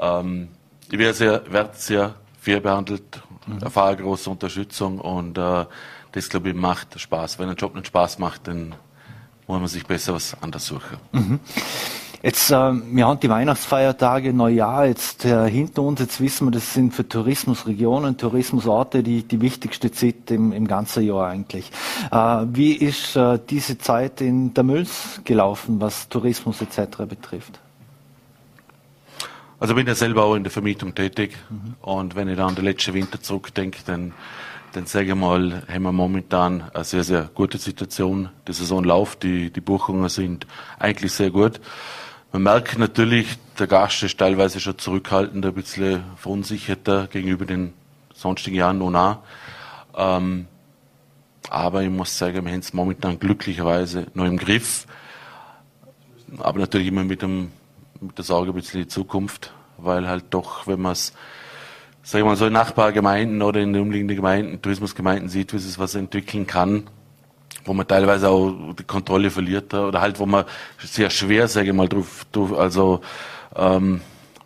Ähm, ich werde sehr, werd sehr fair behandelt, mhm. erfahre große Unterstützung und äh, das, glaube ich, macht Spaß. Wenn ein Job nicht Spaß macht, dann muss man sich besser was anders suchen. Mhm. Jetzt, äh, wir haben die Weihnachtsfeiertage, Neujahr jetzt äh, hinter uns. Jetzt wissen wir, das sind für Tourismusregionen, Tourismusorte die, die wichtigste Zeit im, im ganzen Jahr eigentlich. Äh, wie ist äh, diese Zeit in der Mülls gelaufen, was Tourismus etc. betrifft? Also bin ja selber auch in der Vermietung tätig mhm. und wenn ich da an den letzten Winter zurückdenke, dann, dann sage ich mal, haben wir momentan eine sehr, sehr gute Situation. Die Saison läuft, die, die Buchungen sind eigentlich sehr gut. Man merkt natürlich, der Gast ist teilweise schon zurückhaltender, ein bisschen verunsicherter gegenüber den sonstigen Jahren noch nah. Ähm, aber ich muss sagen, wir haben es momentan glücklicherweise noch im Griff. Aber natürlich immer mit, dem, mit der Sorge ein bisschen die Zukunft, weil halt doch, wenn man es, sag ich mal, so in Nachbargemeinden oder in den umliegenden Gemeinden, Tourismusgemeinden sieht, wie es was entwickeln kann, wo man teilweise auch die Kontrolle verliert oder halt, wo man sehr schwer, sage ich mal, drauf, drauf also ähm,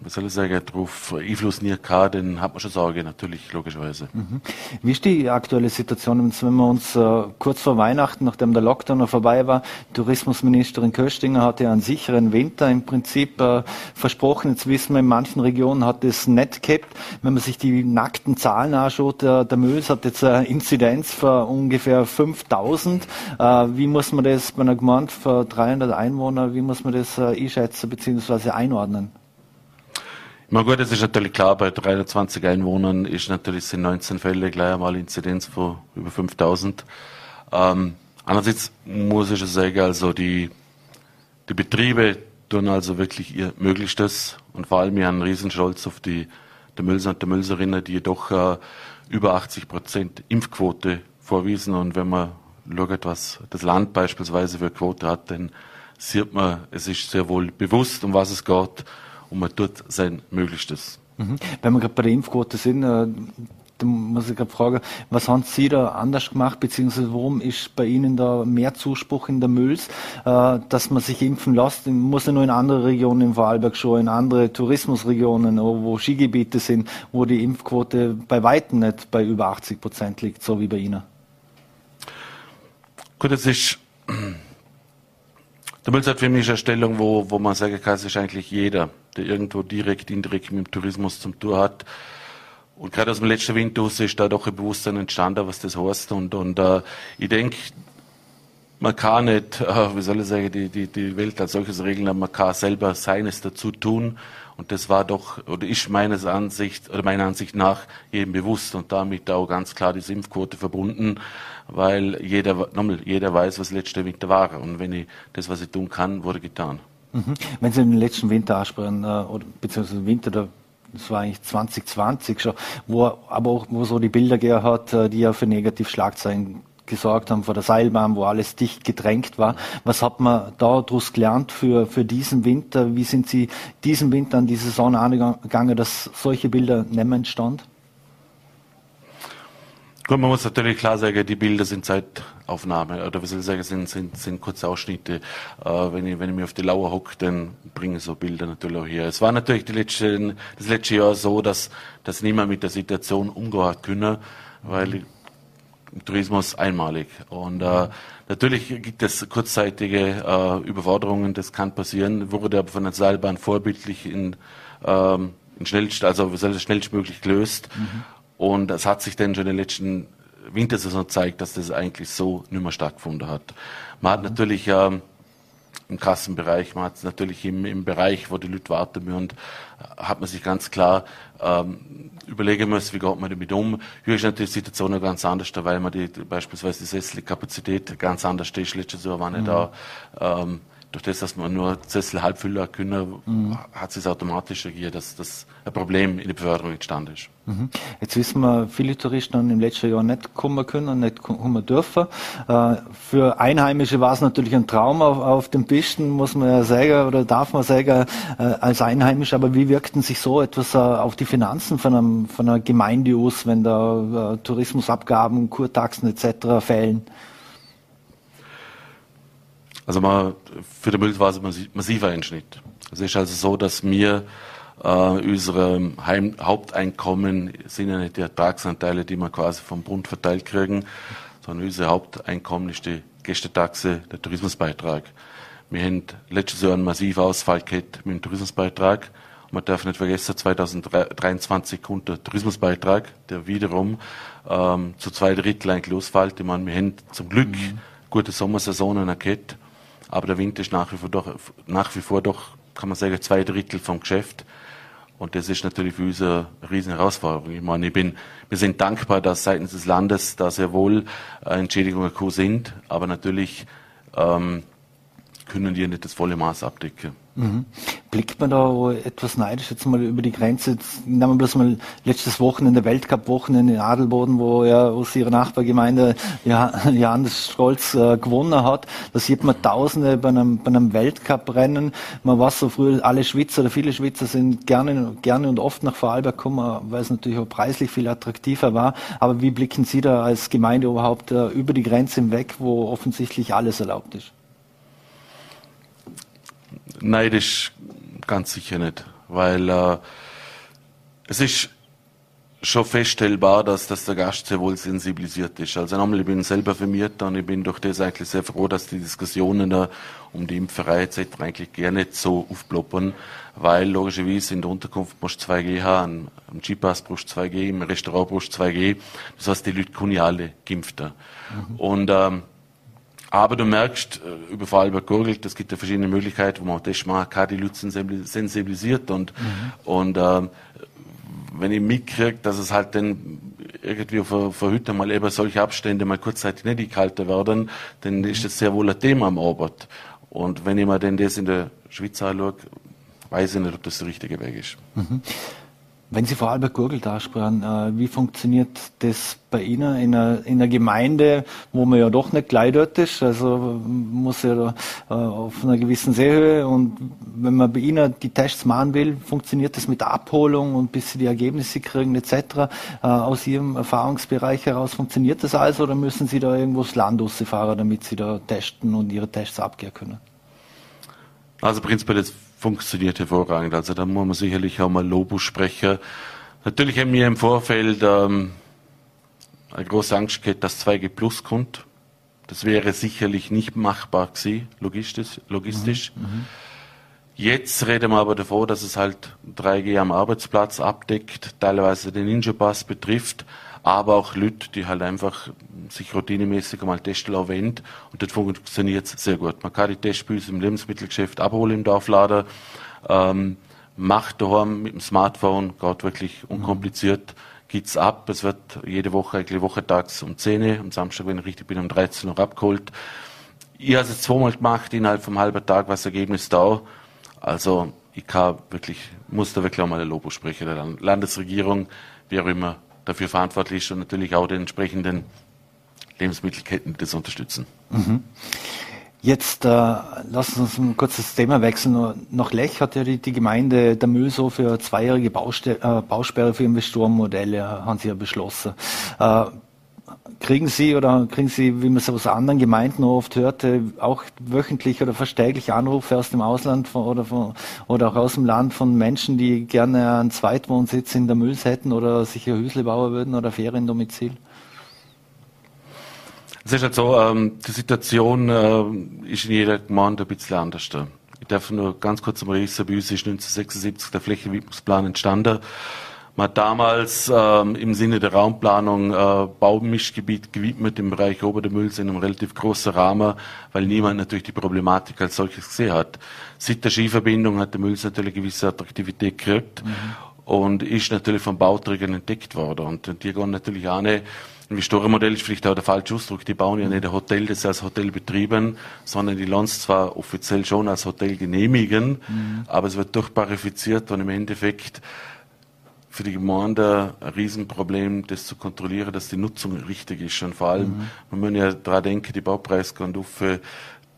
was soll ich sagen, darauf Einfluss nicht gehabt, dann hat man schon Sorge, natürlich, logischerweise. Mhm. Wie ist die aktuelle Situation, wenn wir uns äh, kurz vor Weihnachten, nachdem der Lockdown noch vorbei war, Tourismusministerin Köstinger hat ja einen sicheren Winter im Prinzip äh, versprochen. Jetzt wissen wir, in manchen Regionen hat es nicht gehabt. Wenn man sich die nackten Zahlen anschaut, der, der Möls hat jetzt eine Inzidenz von ungefähr 5000. Äh, wie muss man das bei einer Gemeinde für 300 Einwohner, wie muss man das äh, einschätzen bzw. einordnen? Na gut, es ist natürlich klar, bei 320 Einwohnern ist natürlich sind 19 Fälle gleich einmal Inzidenz von über 5000. Ähm, andererseits muss ich sagen, also die, die Betriebe tun also wirklich ihr Möglichstes und vor allem wir haben einen Riesenstolz auf die der Mülser und der Mülserinnen, die jedoch äh, über 80 Prozent Impfquote vorwiesen und wenn man schaut, was das Land beispielsweise für Quote hat, dann sieht man, es ist sehr wohl bewusst, um was es geht und man tut sein Möglichstes. Mhm. Wenn wir gerade bei der Impfquote sind, äh, da muss ich gerade fragen, was haben Sie da anders gemacht, beziehungsweise warum ist bei Ihnen da mehr Zuspruch in der Mülls, äh, dass man sich impfen lässt? Muss ja nur in andere Regionen im Vorarlberg schon, in andere Tourismusregionen, wo Skigebiete sind, wo die Impfquote bei weitem nicht bei über 80 Prozent liegt, so wie bei Ihnen. Gut, es ist der Mülls hat für mich eine Stellung, wo, wo man sagen kann, es ist eigentlich jeder der irgendwo direkt, indirekt mit dem Tourismus zum Tour hat. Und gerade aus dem letzten Winter ist da doch ein Bewusstsein entstanden, was das heißt. Und, und äh, ich denke, man kann nicht, äh, wie soll ich sagen, die, die, die Welt als solches regeln, aber man kann selber seines dazu tun. Und das war doch, oder ist meines Ansicht, oder meiner Ansicht nach jedem bewusst und damit auch ganz klar die Impfquote verbunden, weil jeder, nochmal, jeder weiß, was letzte Winter war. Und wenn ich das, was ich tun kann, wurde getan. Mhm. Wenn Sie den letzten Winter ansprechen, äh, oder beziehungsweise Winter, der, das war eigentlich 2020 schon, wo aber auch wo so die Bilder gegeben hat, äh, die ja für Negativschlagzeilen gesorgt haben vor der Seilbahn, wo alles dicht gedrängt war. Was hat man daraus gelernt für, für diesen Winter? Wie sind Sie diesen Winter an die Saison angegangen, dass solche Bilder nicht mehr entstanden? Gut, man muss natürlich klar sagen, die Bilder sind Zeitaufnahme, oder was soll ich sagen, sind, sind, sind kurze Ausschnitte. Äh, wenn, ich, wenn ich mir auf die Lauer hocke, dann bringen so Bilder natürlich auch her. Es war natürlich letzten, das letzte Jahr so, dass, dass niemand mit der Situation umgehen hat können, weil Tourismus einmalig. Und äh, natürlich gibt es kurzzeitige äh, Überforderungen, das kann passieren, wurde aber von der Seilbahn vorbildlich in, ähm, in schnellst, also schnellstmöglich gelöst. Mhm. Und es hat sich dann schon in der letzten Wintersaison gezeigt, dass das eigentlich so nicht mehr stattgefunden hat. Man hat natürlich ähm, im Kassenbereich, man hat es natürlich im, im Bereich, wo die Leute warten müssen, hat man sich ganz klar ähm, überlegen müssen, wie geht man damit um. Hier ist natürlich die Situation noch ganz anders, weil man die, beispielsweise die Sesselkapazität ganz anders ist. Letztes Jahr war nicht mhm. da. Ähm, durch das, dass man nur Sessel halbfüller können, mhm. hat es automatisch agiert, dass das ein Problem in der Beförderung entstanden ist. Mhm. Jetzt wissen wir, viele Touristen haben im letzten Jahr nicht kommen können, nicht kommen dürfen. Äh, für Einheimische war es natürlich ein Traum auf, auf den Pisten, muss man ja sagen, oder darf man sagen, äh, als Einheimisch. Aber wie wirkten sich so etwas äh, auf die Finanzen von, einem, von einer Gemeinde aus, wenn da Tourismusabgaben, Kurtaxen etc. fällen? Also man, für den Müll war es ein massiver Einschnitt. Es ist also so, dass wir äh, unserem Heim Haupteinkommen sind ja nicht die Ertragsanteile, die wir quasi vom Bund verteilt kriegen, sondern unser Haupteinkommen ist die Gästetaxe, der Tourismusbeitrag. Wir haben letztes Jahr einen massiven Ausfall gehabt mit dem Tourismusbeitrag. Man darf nicht vergessen, 2023 kommt der Tourismusbeitrag, der wiederum ähm, zu zwei Drittel eigentlich ausfällt. Ich meine, wir haben zum Glück mhm. gute Sommersaisonen gehabt, aber der Winter ist nach wie vor doch, nach wie vor doch kann man sagen, zwei Drittel vom Geschäft. Und das ist natürlich für uns eine riesen Herausforderung. Ich meine, ich bin, wir sind dankbar, dass seitens des Landes da sehr wohl Entschädigungen gekommen sind, aber natürlich ähm, können die nicht das volle Maß abdecken. Mhm. Blickt man da etwas neidisch jetzt mal über die Grenze? Jetzt nehmen wir bloß mal letztes Wochenende, Weltcup-Wochenende in Adelboden, wo ja aus ihrer Nachbargemeinde ja, Johannes Stolz äh, gewonnen hat. Da sieht man Tausende bei einem, bei einem Weltcup-Rennen. Man weiß so früher, alle Schweizer oder viele Schweizer sind gerne, gerne und oft nach Vorarlberg gekommen, weil es natürlich auch preislich viel attraktiver war. Aber wie blicken Sie da als Gemeinde überhaupt äh, über die Grenze hinweg, wo offensichtlich alles erlaubt ist? Neidisch ganz sicher nicht, weil äh, es ist schon feststellbar, dass, dass der Gast sehr wohl sensibilisiert ist. Also nochmal, ich bin selber vermiert und ich bin durch das eigentlich sehr froh, dass die Diskussionen da um die Impferei etc. eigentlich gerne nicht so aufploppen, weil logischerweise in der Unterkunft musst du 2G haben, am G-Pass brauchst du 2G, im Restaurant brauchst du 2G. Das heißt, die Leute können ja alle geimpft. Mhm. Und ähm, aber du merkst, äh, über Vorarlberg gurgelt, es gibt ja verschiedene Möglichkeiten, wo man das machen kann, die Leute sensibilisiert und, mhm. und äh, wenn ich mitkriege, dass es halt dann irgendwie vor heute mal eben solche Abstände mal kurzzeitig nicht kalter werden, dann ist das sehr wohl ein Thema am Arbeit. Und wenn ich mir denn das in der Schweiz anschaue, weiß ich nicht, ob das der richtige Weg ist. Mhm. Wenn Sie Vorarlberg Gurgel ansprachen, äh, wie funktioniert das bei Ihnen in einer, in einer, Gemeinde, wo man ja doch nicht gleich dort ist, also muss ja da, äh, auf einer gewissen Seehöhe und wenn man bei Ihnen die Tests machen will, funktioniert das mit der Abholung und bis Sie die Ergebnisse kriegen etc. Äh, aus Ihrem Erfahrungsbereich heraus, funktioniert das alles oder müssen Sie da irgendwo das Land fahren, damit Sie da testen und Ihre Tests abgeben können? Also prinzipiell jetzt funktioniert hervorragend. Also da muss man sicherlich auch mal Lobo sprechen. Natürlich haben wir im Vorfeld ähm, eine große Angst gehabt, dass 2G Plus kommt. Das wäre sicherlich nicht machbar gewesen, logistisch. logistisch. Mhm. mhm. Jetzt reden wir aber davon, dass es halt 3G am Arbeitsplatz abdeckt, teilweise den Ninja-Pass betrifft, aber auch Leute, die halt einfach sich routinemäßig einmal testen lassen und das funktioniert sehr gut. Man kann die Testbüse im Lebensmittelgeschäft abholen im Dorflader, ähm, macht daheim mit dem Smartphone, geht wirklich unkompliziert, geht's ab. Es wird jede Woche, eigentlich wochentags um 10 Uhr, am Samstag, wenn ich richtig bin, um 13 Uhr abgeholt. Ich habe es zweimal gemacht, innerhalb vom halben Tag was Ergebnis da. Also ich kann wirklich, muss da wirklich auch mal ein Lobo sprechen, der Landesregierung, wie auch immer, dafür verantwortlich ist und natürlich auch den entsprechenden Lebensmittelketten das unterstützen. Mhm. Jetzt äh, lassen Sie uns ein kurzes Thema wechseln. Nach Lech hat ja die, die Gemeinde der Mühlso für eine zweijährige Bauste äh, Bausperre für Investorenmodelle äh, haben sie ja beschlossen. Äh, kriegen Sie oder kriegen Sie, wie man es aus anderen Gemeinden oft hörte, auch wöchentlich oder verstäglich Anrufe aus dem Ausland von, oder, von, oder auch aus dem Land von Menschen, die gerne einen Zweitwohnsitz in der Mühls hätten oder sich ein Hüsle bauen würden oder Feriendomizil? Es ist halt so, ähm, die Situation äh, ist in jeder Gemeinde ein bisschen anders. Ich darf nur ganz kurz sagen, bei uns ist 1976 der Flächenwidmungsplan entstanden. Man hat damals ähm, im Sinne der Raumplanung äh, Baumischgebiet gewidmet im Bereich Ober der Mülls in einem relativ großen Rahmen, weil niemand natürlich die Problematik als solches gesehen hat. Seit der Skiverbindung hat der Mülls natürlich eine gewisse Attraktivität gekriegt mhm. und ist natürlich von Bauträgern entdeckt worden. Und die gehen natürlich auch nicht Investorenmodell ist vielleicht auch der falsche Ausdruck. Die bauen ja nicht ein Hotel, das sie als Hotel betrieben, sondern die lassen es zwar offiziell schon als Hotel genehmigen, mhm. aber es wird durchparifiziert und im Endeffekt für die Gemeinde ein Riesenproblem, das zu kontrollieren, dass die Nutzung richtig ist. Und vor allem, mhm. man muss ja daran denken, die Baupreise gehen auf,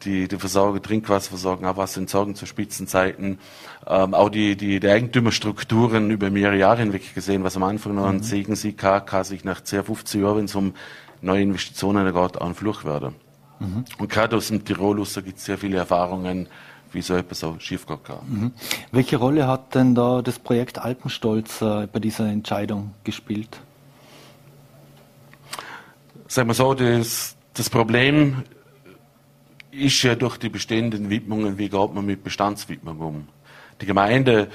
die, die Versorgung, Trinkwasserversorgung, Abwasserentsorgung zu Spitzenzeiten, ähm, auch die, die, die Eigentümerstrukturen über mehrere Jahre hinweg gesehen, was am Anfang noch ein mhm. Segensieg kann, kann sich nach 10, 15 Jahren, wenn es um neue Investitionen geht, auch ein Fluch werden. Mhm. Und gerade aus dem Tirol gibt es sehr viele Erfahrungen, wie so etwas so schief gehen kann. Mhm. Welche Rolle hat denn da das Projekt Alpenstolz äh, bei dieser Entscheidung gespielt? Sagen wir so, das, das Problem ist ja durch die bestehenden Widmungen, wie geht man mit Bestandswidmung um? Die Gemeinde,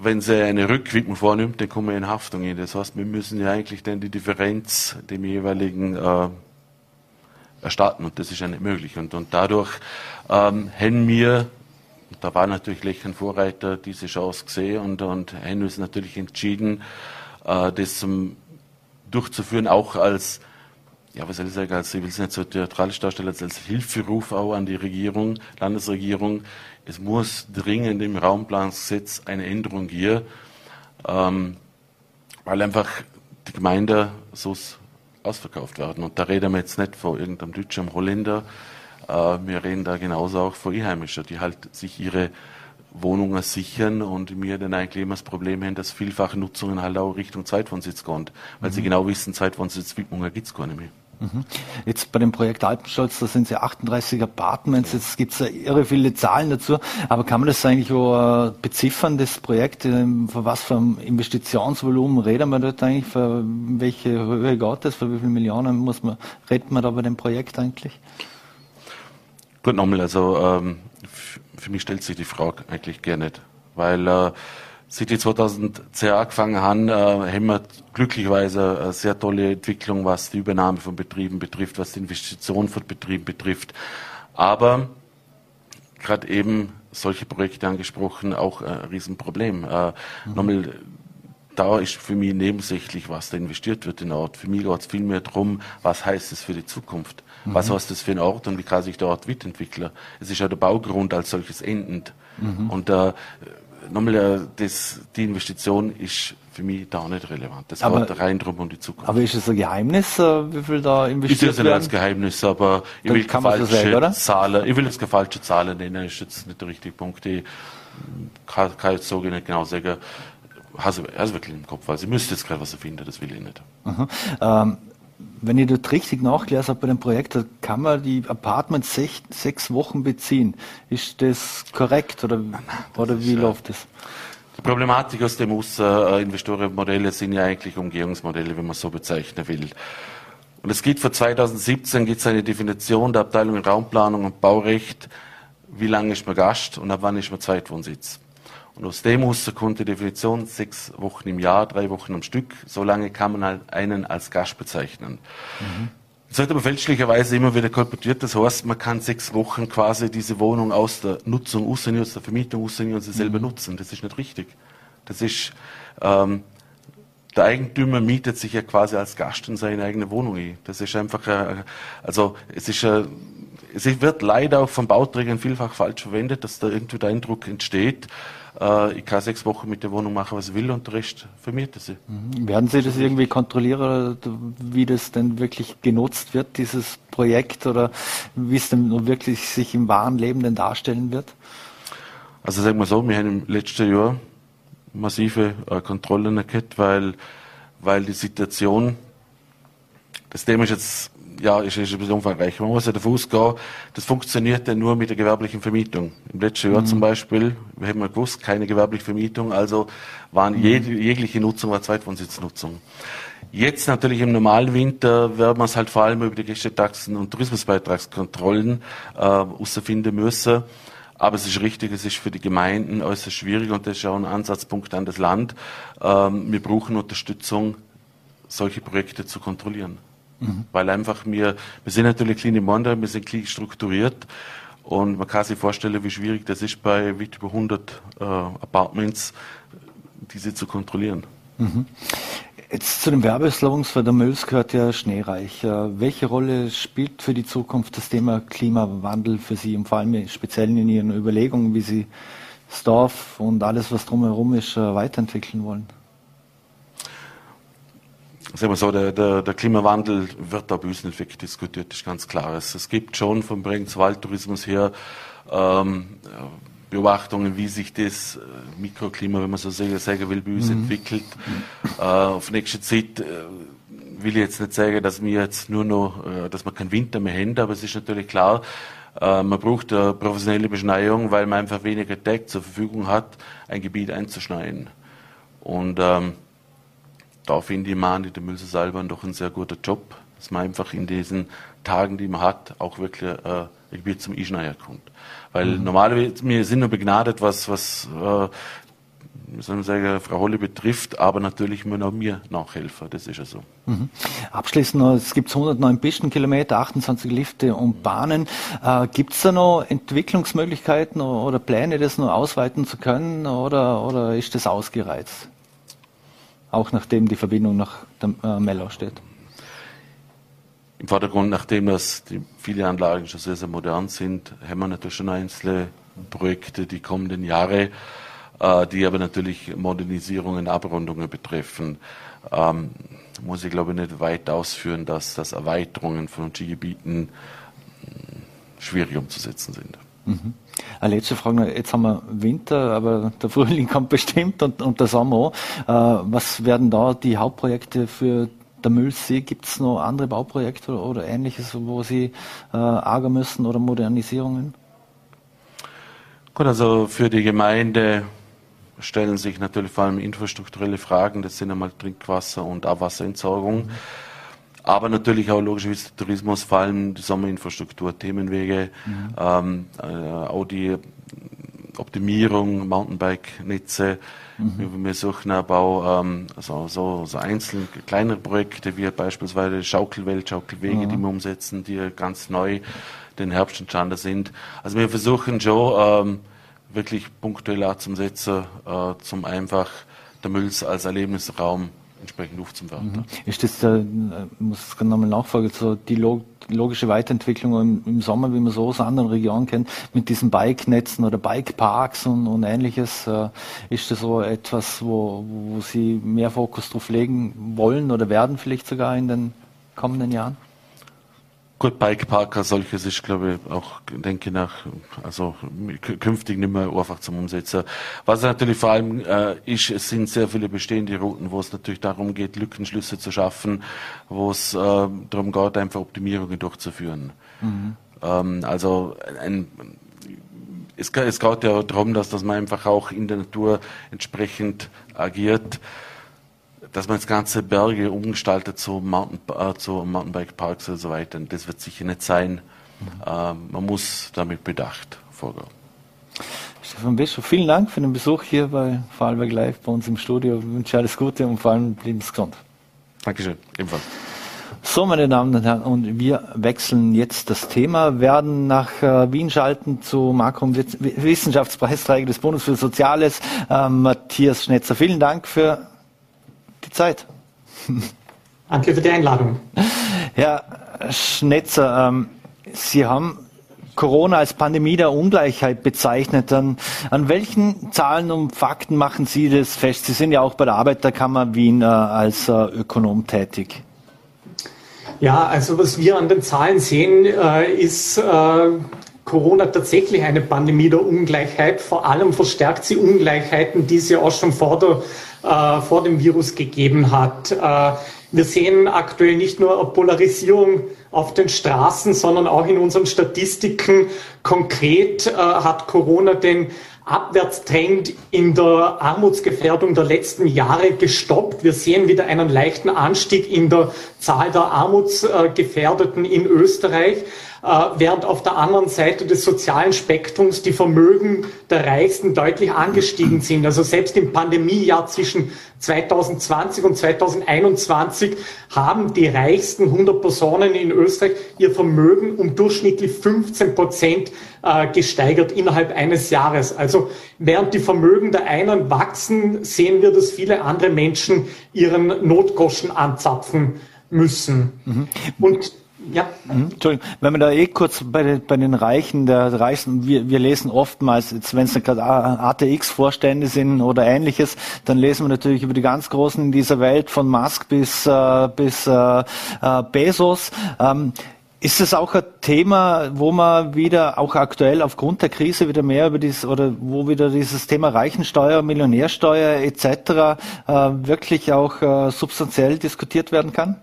wenn sie eine Rückwidmung vornimmt, dann kommen wir in Haftung hin. Das heißt, wir müssen ja eigentlich dann die Differenz dem jeweiligen äh, erstatten und das ist ja nicht möglich. Und, und dadurch ähm, haben wir, da war natürlich Lech Vorreiter, diese Chance gesehen und, und haben uns natürlich entschieden, äh, das zum, durchzuführen, auch als ja, was soll ich sagen, also ich will es nicht so theatralisch darstellen, als, als Hilferuf auch an die Regierung, Landesregierung. Es muss dringend im Raumplanungsgesetz eine Änderung geben, ähm, weil einfach die Gemeinden so ausverkauft werden. Und da reden wir jetzt nicht von irgendeinem Deutschen, Holländer, äh, wir reden da genauso auch von Einheimischen, die halt sich ihre Wohnungen sichern und mir dann eigentlich immer das Problem haben, dass vielfache Nutzungen halt auch Richtung Zeitwohnsitz gehen, weil mhm. sie genau wissen, Zeitwohnsitzwidmungen gibt es gar nicht mehr. Mhm. Jetzt bei dem Projekt Alpenstolz, da sind es ja 38 Apartments, jetzt gibt es ja irre viele Zahlen dazu, aber kann man das eigentlich auch äh, beziffern, das Projekt, ähm, für was für ein Investitionsvolumen reden wir dort eigentlich, für welche Höhe geht das, für wie viele Millionen muss man, redet man da bei dem Projekt eigentlich? Gut, nochmal, also ähm, für mich stellt sich die Frage eigentlich gar nicht, weil äh, seit die 2010 angefangen haben, äh, haben wir glücklicherweise eine sehr tolle Entwicklung, was die Übernahme von Betrieben betrifft, was die Investition von Betrieben betrifft. Aber gerade eben solche Projekte angesprochen, auch ein Riesenproblem. Äh, mhm. Nochmal, da ist für mich nebensächlich, was da investiert wird in Ort. Für mich geht es vielmehr darum, was heißt es für die Zukunft? Mhm. Was heißt das für einen Ort und wie kann sich der Ort weiterentwickeln? Es ist ja der Baugrund als solches endend. Mhm. Und äh, nochmal, äh, das, die Investition ist für mich da nicht relevant. Das aber, geht rein drum um die Zukunft. Aber ist es ein Geheimnis, äh, wie viel da investiert wird? Ist das nicht als Geheimnis, aber ich will, keine falsche sagen, Zahlen, ich will jetzt keine falsche Zahlen nennen, ist jetzt nicht der richtige Punkt. Ich kann, kann jetzt so nicht genau sagen, hast du wirklich im Kopf, also ich müsste jetzt gerade was erfinden, das will ich nicht. Ähm, wenn ich das richtig nachgelesen habe bei dem Projekt, da kann man die Apartments sech, sechs Wochen beziehen. Ist das korrekt oder, nein, das oder wie ist, läuft das? Die Problematik aus dem Muster äh, Investorenmodelle sind ja eigentlich Umgehungsmodelle, wenn man so bezeichnen will. Und es gibt für 2017 gibt es eine Definition der Abteilung Raumplanung und Baurecht, wie lange ist man Gast und ab wann ist man Zweitwohnsitz. Und aus dem Muster kommt die Definition sechs Wochen im Jahr, drei Wochen am Stück. So lange kann man halt einen als Gast bezeichnen. Mhm. Das wird aber fälschlicherweise immer wieder kolportiert. Das heißt, man kann sechs Wochen quasi diese Wohnung aus der Nutzung rausnehmen, aus der Vermietung rausnehmen und sie selber mhm. nutzen. Das ist nicht richtig. Das ist, ähm, der Eigentümer mietet sich ja quasi als Gast in seine eigene Wohnung ein. Das ist einfach, äh, also es ist, äh, es wird leider auch von Bauträgern vielfach falsch verwendet, dass da irgendwie der Eindruck entsteht, äh, ich kann sechs Wochen mit der Wohnung machen, was ich will und der Rest vermiete sie. Mhm. Werden Sie das irgendwie kontrollieren, wie das denn wirklich genutzt wird, dieses Projekt, oder wie es denn wirklich sich im wahren Leben denn darstellen wird? Also sagen wir so, wir haben im letzten Jahr massive äh, Kontrollen gehabt, weil, weil die Situation, das Thema ist jetzt ja, ist, ist ein bisschen umfangreich. Man muss ja davon ausgehen, das funktioniert ja nur mit der gewerblichen Vermietung. Im letzten Jahr mhm. zum Beispiel, wir haben ja gewusst, keine gewerbliche Vermietung, also waren mhm. jede, jegliche Nutzung war Zweitwohnsitznutzung. Jetzt natürlich im normalen Winter werden wir es halt vor allem über die Gästetaxen und Tourismusbeitragskontrollen äh, herausfinden müssen. Aber es ist richtig, es ist für die Gemeinden äußerst schwierig und das ist auch ein Ansatzpunkt an das Land. Ähm, wir brauchen Unterstützung, solche Projekte zu kontrollieren. Mhm. Weil einfach wir, wir sind natürlich kleine Monde, wir sind klein strukturiert und man kann sich vorstellen, wie schwierig das ist, bei weit über 100 äh, Apartments diese zu kontrollieren. Mhm. Jetzt zu den Werbeslogans, weil der Mölls gehört ja schneereich. Äh, welche Rolle spielt für die Zukunft das Thema Klimawandel für Sie und vor allem speziell in Ihren Überlegungen, wie Sie das Dorf und alles, was drumherum ist, äh, weiterentwickeln wollen? Sagen wir so, der, der, der Klimawandel wird da uns nicht wirklich diskutiert, ist ganz klar. Es, es gibt schon vom Bregenz Waldtourismus her ähm, Beobachtungen, wie sich das äh, Mikroklima, wenn man so sagen will, bei uns mhm. entwickelt. Äh, auf nächste Zeit äh, will ich jetzt nicht sagen, dass wir jetzt nur noch, äh, dass wir keinen Winter mehr haben, aber es ist natürlich klar, Äh, man braucht eine professionelle Beschneiung, weil man einfach weniger Tag zur Verfügung hat, ein Gebiet einzuschneiden. Und ähm, da finde ich, machen die der Mülse Salbern doch einen sehr guten Job, dass man einfach in diesen Tagen, die man hat, auch wirklich äh, ein Gebiet zum Einschneiden kommt. Weil mhm. normalerweise, wir sind nur begnadet, was, was äh, soll man sagen, Frau Holle betrifft, aber natürlich müssen auch mir nachhelfen, das ist ja so. Mhm. Abschließend noch, es gibt 109 Pistenkilometer, 28 Lifte und Bahnen. Äh, gibt es da noch Entwicklungsmöglichkeiten oder Pläne, das noch ausweiten zu können oder, oder ist das ausgereizt? Auch nachdem die Verbindung nach äh, Mellau steht. Im Vordergrund, nachdem das die viele Anlagen schon sehr, sehr modern sind, haben wir natürlich schon einzelne Projekte die kommenden Jahre äh, die aber natürlich Modernisierungen, Abrundungen betreffen. Ähm, muss ich glaube ich nicht weit ausführen, dass, dass Erweiterungen von Skigebieten äh, schwierig umzusetzen sind. Mhm. Eine letzte Frage, jetzt haben wir Winter, aber der Frühling kommt bestimmt und, und der Sommer auch. Äh, was werden da die Hauptprojekte für der Müllsee? Gibt es noch andere Bauprojekte oder, oder ähnliches, wo Sie äh, ärgern müssen oder Modernisierungen? Gut, also für die Gemeinde stellen sich natürlich vor allem infrastrukturelle Fragen. Das sind einmal Trinkwasser und Abwasserentsorgung. Mhm. Aber natürlich auch logischerweise Tourismus, vor allem die Sommerinfrastruktur, Themenwege, mhm. ähm, äh, auch die Optimierung, Mountainbike-Netze. Mhm. Wir suchen aber auch ähm, so, so, so einzelne kleinere Projekte, wie beispielsweise Schaukelwelt, Schaukelwege, mhm. die wir umsetzen, die ganz neu den Herbst entstanden sind. Also wir versuchen schon, ähm, wirklich punktuell auch zum Setzen, äh, zum einfach der Mülls als Erlebnisraum entsprechend aufzuwerten. Mhm. Ist das, äh, muss ich nochmal nachfragen, so die log logische Weiterentwicklung im, im, Sommer, wie man so aus anderen Regionen kennt, mit diesen Bike-Netzen oder Bike-Parks und, und, ähnliches, äh, ist das so etwas, wo, wo Sie mehr Fokus drauf legen wollen oder werden vielleicht sogar in den kommenden Jahren? Gut, Bikeparker, solches ist, glaube ich, auch, denke ich nach, also künftig nicht mehr einfach zum Umsetzen. Was natürlich vor allem äh, ist, es sind sehr viele bestehende Routen, wo es natürlich darum geht, Lückenschlüsse zu schaffen, wo es äh, darum geht, einfach Optimierungen durchzuführen. Mhm. Ähm, also ein, es, es geht ja darum, dass, dass man einfach auch in der Natur entsprechend agiert dass man das ganze Berge umgestaltet zu, Mountain, äh, zu Mountainbike-Parks und so weiter. Das wird sicher nicht sein. Mhm. Ähm, man muss damit bedacht vorgehen. Stefan Bischof, vielen Dank für den Besuch hier bei Vorarlberg Live bei uns im Studio. Ich wünsche alles Gute und vor allem bleiben Sie gesund. Dankeschön, ebenfalls. So, meine Damen und Herren, und wir wechseln jetzt das Thema, werden nach äh, Wien schalten zu Makro- Wissenschaftspreisträger des Bundes für Soziales, äh, Matthias Schnetzer. Vielen Dank für Zeit. Danke für die Einladung. Herr Schnetzer, ähm, Sie haben Corona als Pandemie der Ungleichheit bezeichnet. An, an welchen Zahlen und Fakten machen Sie das fest? Sie sind ja auch bei der Arbeiterkammer Wien äh, als äh, Ökonom tätig. Ja, also was wir an den Zahlen sehen, äh, ist äh, Corona tatsächlich eine Pandemie der Ungleichheit. Vor allem verstärkt sie Ungleichheiten, die es ja auch schon vor, der, äh, vor dem Virus gegeben hat. Äh, wir sehen aktuell nicht nur eine Polarisierung auf den Straßen, sondern auch in unseren Statistiken. Konkret äh, hat Corona den Abwärtstrend in der Armutsgefährdung der letzten Jahre gestoppt. Wir sehen wieder einen leichten Anstieg in der Zahl der Armutsgefährdeten in Österreich. Äh, während auf der anderen Seite des sozialen Spektrums die Vermögen der Reichsten deutlich angestiegen sind. Also selbst im Pandemiejahr zwischen 2020 und 2021 haben die reichsten 100 Personen in Österreich ihr Vermögen um durchschnittlich 15 Prozent äh, gesteigert innerhalb eines Jahres. Also während die Vermögen der einen wachsen, sehen wir, dass viele andere Menschen ihren Notgroschen anzapfen müssen. Mhm. Und ja. Mhm. Entschuldigung, wenn wir da eh kurz bei den, bei den Reichen, der Reichsten, wir, wir lesen oftmals, wenn es gerade ATX-Vorstände sind oder ähnliches, dann lesen wir natürlich über die ganz Großen in dieser Welt, von Musk bis, äh, bis äh, äh, Bezos. Ähm, ist es auch ein Thema, wo man wieder auch aktuell aufgrund der Krise wieder mehr über dieses oder wo wieder dieses Thema Reichensteuer, Millionärsteuer etc. Äh, wirklich auch äh, substanziell diskutiert werden kann?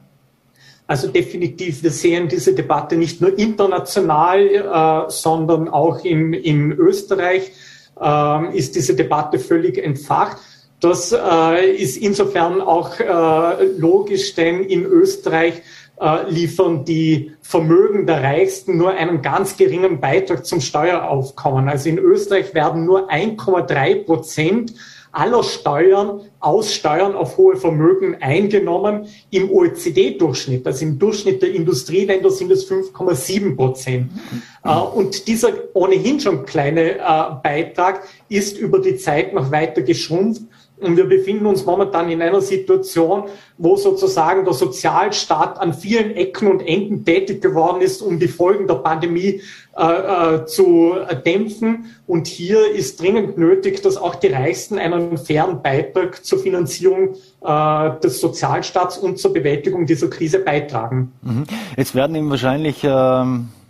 Also definitiv, wir sehen diese Debatte nicht nur international, äh, sondern auch in, in Österreich äh, ist diese Debatte völlig entfacht. Das äh, ist insofern auch äh, logisch, denn in Österreich äh, liefern die Vermögen der Reichsten nur einen ganz geringen Beitrag zum Steueraufkommen. Also in Österreich werden nur 1,3 Prozent aller Steuern aus Steuern auf hohe Vermögen eingenommen. Im OECD-Durchschnitt, also im Durchschnitt der Industrieländer sind es 5,7 Prozent. Mhm. Und dieser ohnehin schon kleine äh, Beitrag ist über die Zeit noch weiter geschrumpft. Und wir befinden uns momentan in einer Situation, wo sozusagen der Sozialstaat an vielen Ecken und Enden tätig geworden ist, um die Folgen der Pandemie äh, äh, zu dämpfen. Und hier ist dringend nötig, dass auch die Reichsten einen fairen Beitrag zur Finanzierung äh, des Sozialstaats und zur Bewältigung dieser Krise beitragen. Mhm. Jetzt werden ihm wahrscheinlich ähm äh,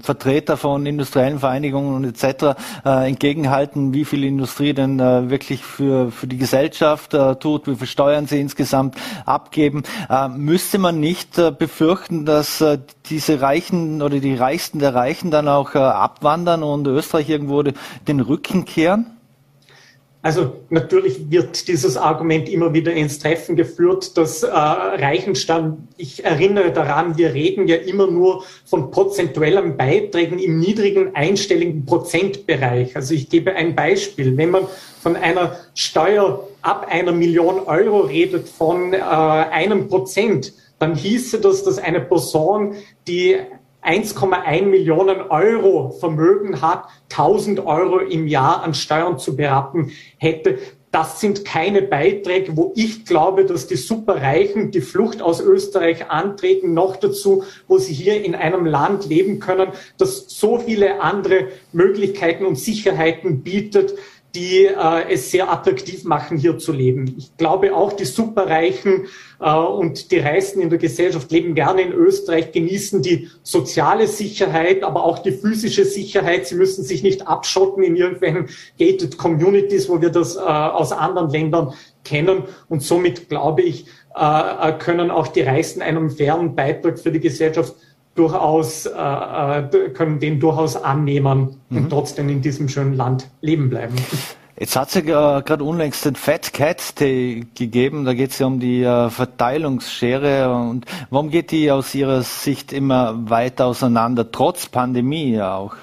Vertreter von industriellen Vereinigungen und etc. Äh, entgegenhalten, wie viel Industrie denn äh, wirklich für, für die Gesellschaft äh, tut, wie viel Steuern sie insgesamt abgeben. Äh, müsste man nicht äh, befürchten, dass diese Reichen oder die Reichsten der Reichen dann auch abwandern und Österreich irgendwo den Rücken kehren? Also natürlich wird dieses Argument immer wieder ins Treffen geführt, dass äh, Reichenstand, ich erinnere daran, wir reden ja immer nur von prozentuellen Beiträgen im niedrigen einstelligen Prozentbereich. Also ich gebe ein Beispiel. Wenn man von einer Steuer ab einer Million Euro redet, von äh, einem Prozent, dann hieße das, dass eine Person, die 1,1 Millionen Euro Vermögen hat, 1000 Euro im Jahr an Steuern zu beraten hätte. Das sind keine Beiträge, wo ich glaube, dass die Superreichen die Flucht aus Österreich antreten, noch dazu, wo sie hier in einem Land leben können, das so viele andere Möglichkeiten und Sicherheiten bietet, die äh, es sehr attraktiv machen, hier zu leben. Ich glaube auch, die Superreichen äh, und die Reichsten in der Gesellschaft leben gerne in Österreich, genießen die soziale Sicherheit, aber auch die physische Sicherheit. Sie müssen sich nicht abschotten in irgendwelchen gated Communities, wo wir das äh, aus anderen Ländern kennen. Und somit glaube ich, äh, äh können auch die Reichsten einen fairen Beitrag für die Gesellschaft durchaus, äh, äh, können den durchaus annehmen mhm. und trotzdem in diesem schönen Land leben bleiben. Jetzt hat es ja gerade unlängst den Fat Cat Day gegeben. Da geht es ja um die äh, Verteilungsschere. Und warum geht die aus Ihrer Sicht immer weiter auseinander, trotz Pandemie ja auch?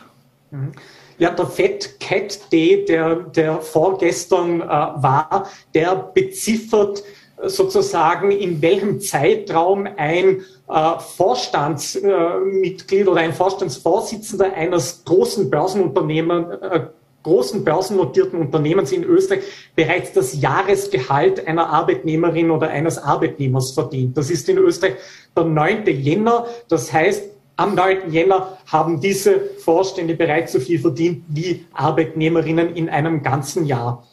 Mhm. Ja, der Fat Cat Day, der, der vorgestern äh, war, der beziffert sozusagen, in welchem Zeitraum ein äh, Vorstandsmitglied oder ein Vorstandsvorsitzender eines großen Börsenunternehmens äh, großen börsennotierten Unternehmens in Österreich bereits das Jahresgehalt einer Arbeitnehmerin oder eines Arbeitnehmers verdient. Das ist in Österreich der 9. Jänner. Das heißt, am 9. Jänner haben diese Vorstände bereits so viel verdient wie Arbeitnehmerinnen in einem ganzen Jahr.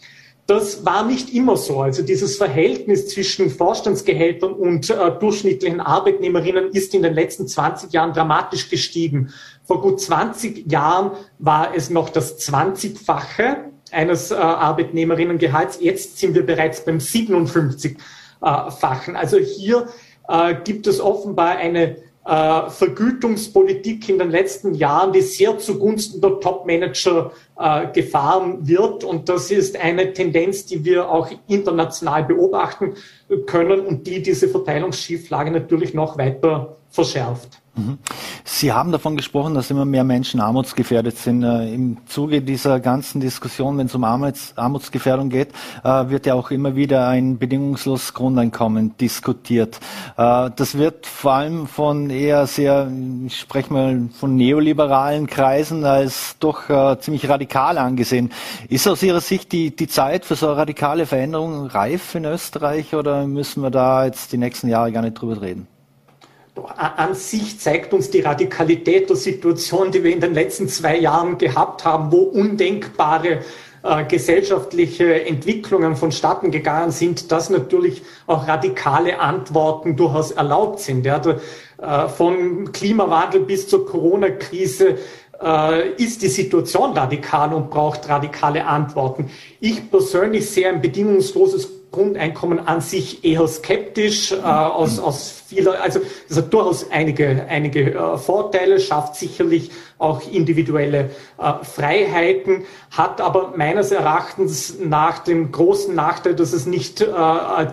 Das war nicht immer so. Also dieses Verhältnis zwischen Vorstandsgehältern und äh, durchschnittlichen Arbeitnehmerinnen ist in den letzten 20 Jahren dramatisch gestiegen. Vor gut 20 Jahren war es noch das 20-fache eines äh, Arbeitnehmerinnengehalts. Jetzt sind wir bereits beim 57-fachen. Also hier äh, gibt es offenbar eine äh, Vergütungspolitik in den letzten Jahren, die sehr zugunsten der Top-Manager äh, gefahren wird. Und das ist eine Tendenz, die wir auch international beobachten können und die diese Verteilungsschieflage natürlich noch weiter verschärft. Mhm. Sie haben davon gesprochen, dass immer mehr Menschen armutsgefährdet sind. Äh, Im Zuge dieser ganzen Diskussion, wenn es um Armuts Armutsgefährdung geht, äh, wird ja auch immer wieder ein bedingungsloses Grundeinkommen diskutiert. Äh, das wird vor allem von eher sehr, ich spreche mal von neoliberalen Kreisen als doch ziemlich radikal angesehen. Ist aus Ihrer Sicht die, die Zeit für so eine radikale Veränderung reif in Österreich oder müssen wir da jetzt die nächsten Jahre gar nicht drüber reden? An sich zeigt uns die Radikalität der Situation, die wir in den letzten zwei Jahren gehabt haben, wo undenkbare äh, gesellschaftliche Entwicklungen vonstatten gegangen sind, dass natürlich auch radikale Antworten durchaus erlaubt sind. Ja, der, äh, von Klimawandel bis zur Corona-Krise äh, ist die Situation radikal und braucht radikale Antworten. Ich persönlich sehe ein bedingungsloses Grundeinkommen an sich eher skeptisch, äh, aus, aus vieler, also es hat durchaus einige, einige äh, Vorteile, schafft sicherlich auch individuelle äh, Freiheiten, hat aber meines Erachtens nach dem großen Nachteil, dass es nicht äh,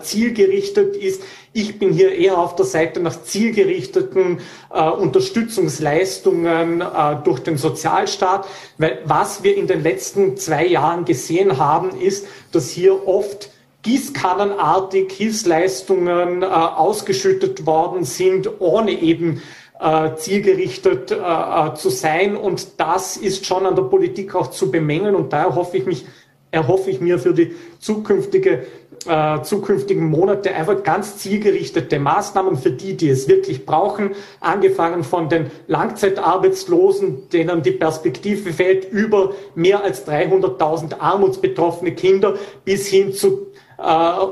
zielgerichtet ist. Ich bin hier eher auf der Seite nach zielgerichteten äh, Unterstützungsleistungen äh, durch den Sozialstaat, weil was wir in den letzten zwei Jahren gesehen haben, ist, dass hier oft gießkannenartig Hilfsleistungen äh, ausgeschüttet worden sind, ohne eben äh, zielgerichtet äh, äh, zu sein. Und das ist schon an der Politik auch zu bemängeln. Und daher hoffe ich mich, erhoffe ich mir für die zukünftige äh, zukünftigen Monate einfach ganz zielgerichtete Maßnahmen für die, die es wirklich brauchen, angefangen von den Langzeitarbeitslosen, denen die Perspektive fehlt, über mehr als 300.000 armutsbetroffene Kinder bis hin zu äh,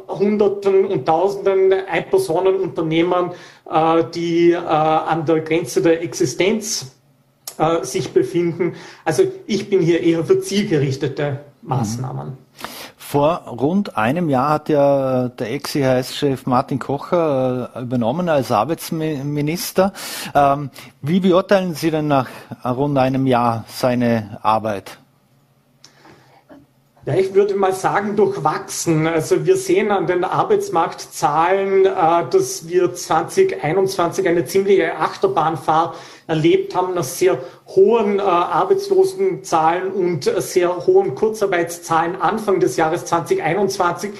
Hunderten und Tausenden Ein-Personen-Unternehmern, äh, die äh, an der Grenze der Existenz äh, sich befinden. Also ich bin hier eher für zielgerichtete Maßnahmen. Mhm. Vor rund einem Jahr hat ja der Ex-IHS-Chef Martin Kocher äh, übernommen als Arbeitsminister. Ähm, wie beurteilen Sie denn nach rund einem Jahr seine Arbeit? Ja, ich würde mal sagen, durchwachsen. Also wir sehen an den Arbeitsmarktzahlen, äh, dass wir 2021 eine ziemliche Achterbahnfahrt erlebt haben, nach sehr hohen äh, Arbeitslosenzahlen und sehr hohen Kurzarbeitszahlen Anfang des Jahres 2021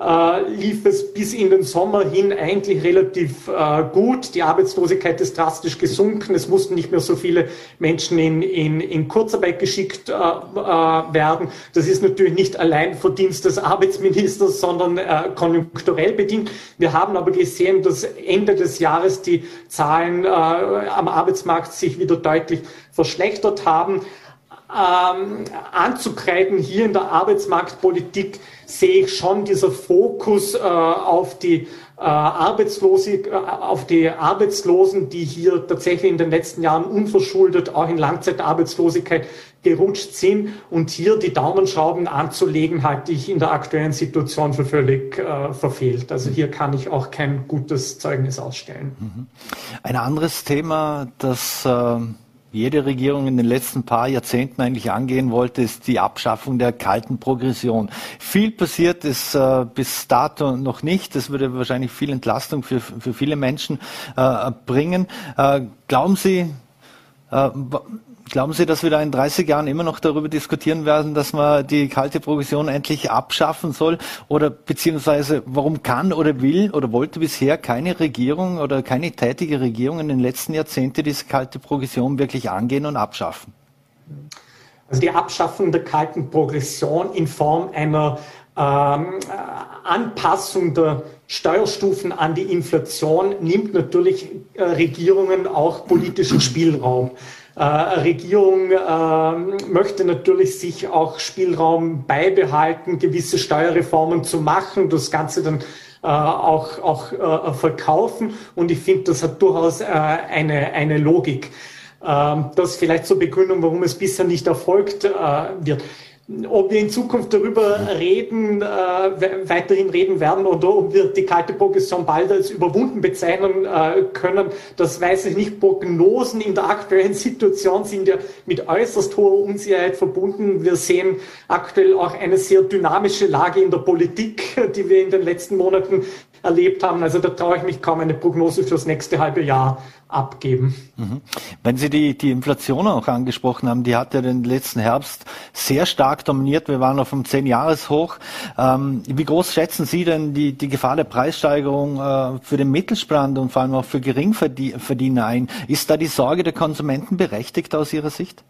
äh, lief es bis in den Sommer hin eigentlich relativ äh, gut. Die Arbeitslosigkeit ist drastisch gesunken. Es mussten nicht mehr so viele Menschen in, in, in Kurzarbeit geschickt äh, äh, werden. Das ist natürlich nicht allein Verdienst des Arbeitsministers, sondern äh, konjunkturell bedingt. Wir haben aber gesehen, dass Ende des Jahres die Zahlen äh, am Arbeitsmarkt sich wieder deutlich verschlechtert haben ähm, anzukreiden hier in der Arbeitsmarktpolitik sehe ich schon dieser Fokus äh, auf die äh, Arbeitslosig, äh, auf die Arbeitslosen, die hier tatsächlich in den letzten Jahren unverschuldet auch in Langzeitarbeitslosigkeit gerutscht sind und hier die Daumenschrauben anzulegen, halte ich in der aktuellen Situation für völlig äh, verfehlt. Also hier kann ich auch kein gutes Zeugnis ausstellen. Mhm. Ein anderes Thema, das äh jede Regierung in den letzten paar Jahrzehnten eigentlich angehen wollte, ist die Abschaffung der kalten Progression. Viel passiert ist äh, bis dato noch nicht. Das würde wahrscheinlich viel Entlastung für, für viele Menschen äh, bringen. Äh, glauben Sie, äh, Glauben Sie, dass wir da in 30 Jahren immer noch darüber diskutieren werden, dass man die kalte Progression endlich abschaffen soll? Oder beziehungsweise warum kann oder will oder wollte bisher keine Regierung oder keine tätige Regierung in den letzten Jahrzehnten diese kalte Progression wirklich angehen und abschaffen? Also die Abschaffung der kalten Progression in Form einer ähm, Anpassung der Steuerstufen an die Inflation nimmt natürlich äh, Regierungen auch politischen Spielraum. Äh, Regierung äh, möchte natürlich sich auch Spielraum beibehalten, gewisse Steuerreformen zu machen, das Ganze dann äh, auch, auch äh, verkaufen. Und ich finde, das hat durchaus eine, eine Logik. Ähm, das vielleicht zur Begründung, warum es bisher nicht erfolgt wird ob wir in Zukunft darüber reden, äh, weiterhin reden werden oder ob wir die kalte Progression bald als überwunden bezeichnen äh, können, das weiß ich nicht. Prognosen in der aktuellen Situation sind ja mit äußerst hoher Unsicherheit verbunden. Wir sehen aktuell auch eine sehr dynamische Lage in der Politik, die wir in den letzten Monaten erlebt haben. Also da traue ich mich kaum eine Prognose fürs nächste halbe Jahr abgeben. Mhm. Wenn Sie die, die Inflation auch angesprochen haben, die hat ja den letzten Herbst sehr stark dominiert. Wir waren auf einem Zehn-Jahres-Hoch. Ähm, wie groß schätzen Sie denn die, die Gefahr der Preissteigerung äh, für den Mittelstand und vor allem auch für Geringverdiener ein? Ist da die Sorge der Konsumenten berechtigt aus Ihrer Sicht?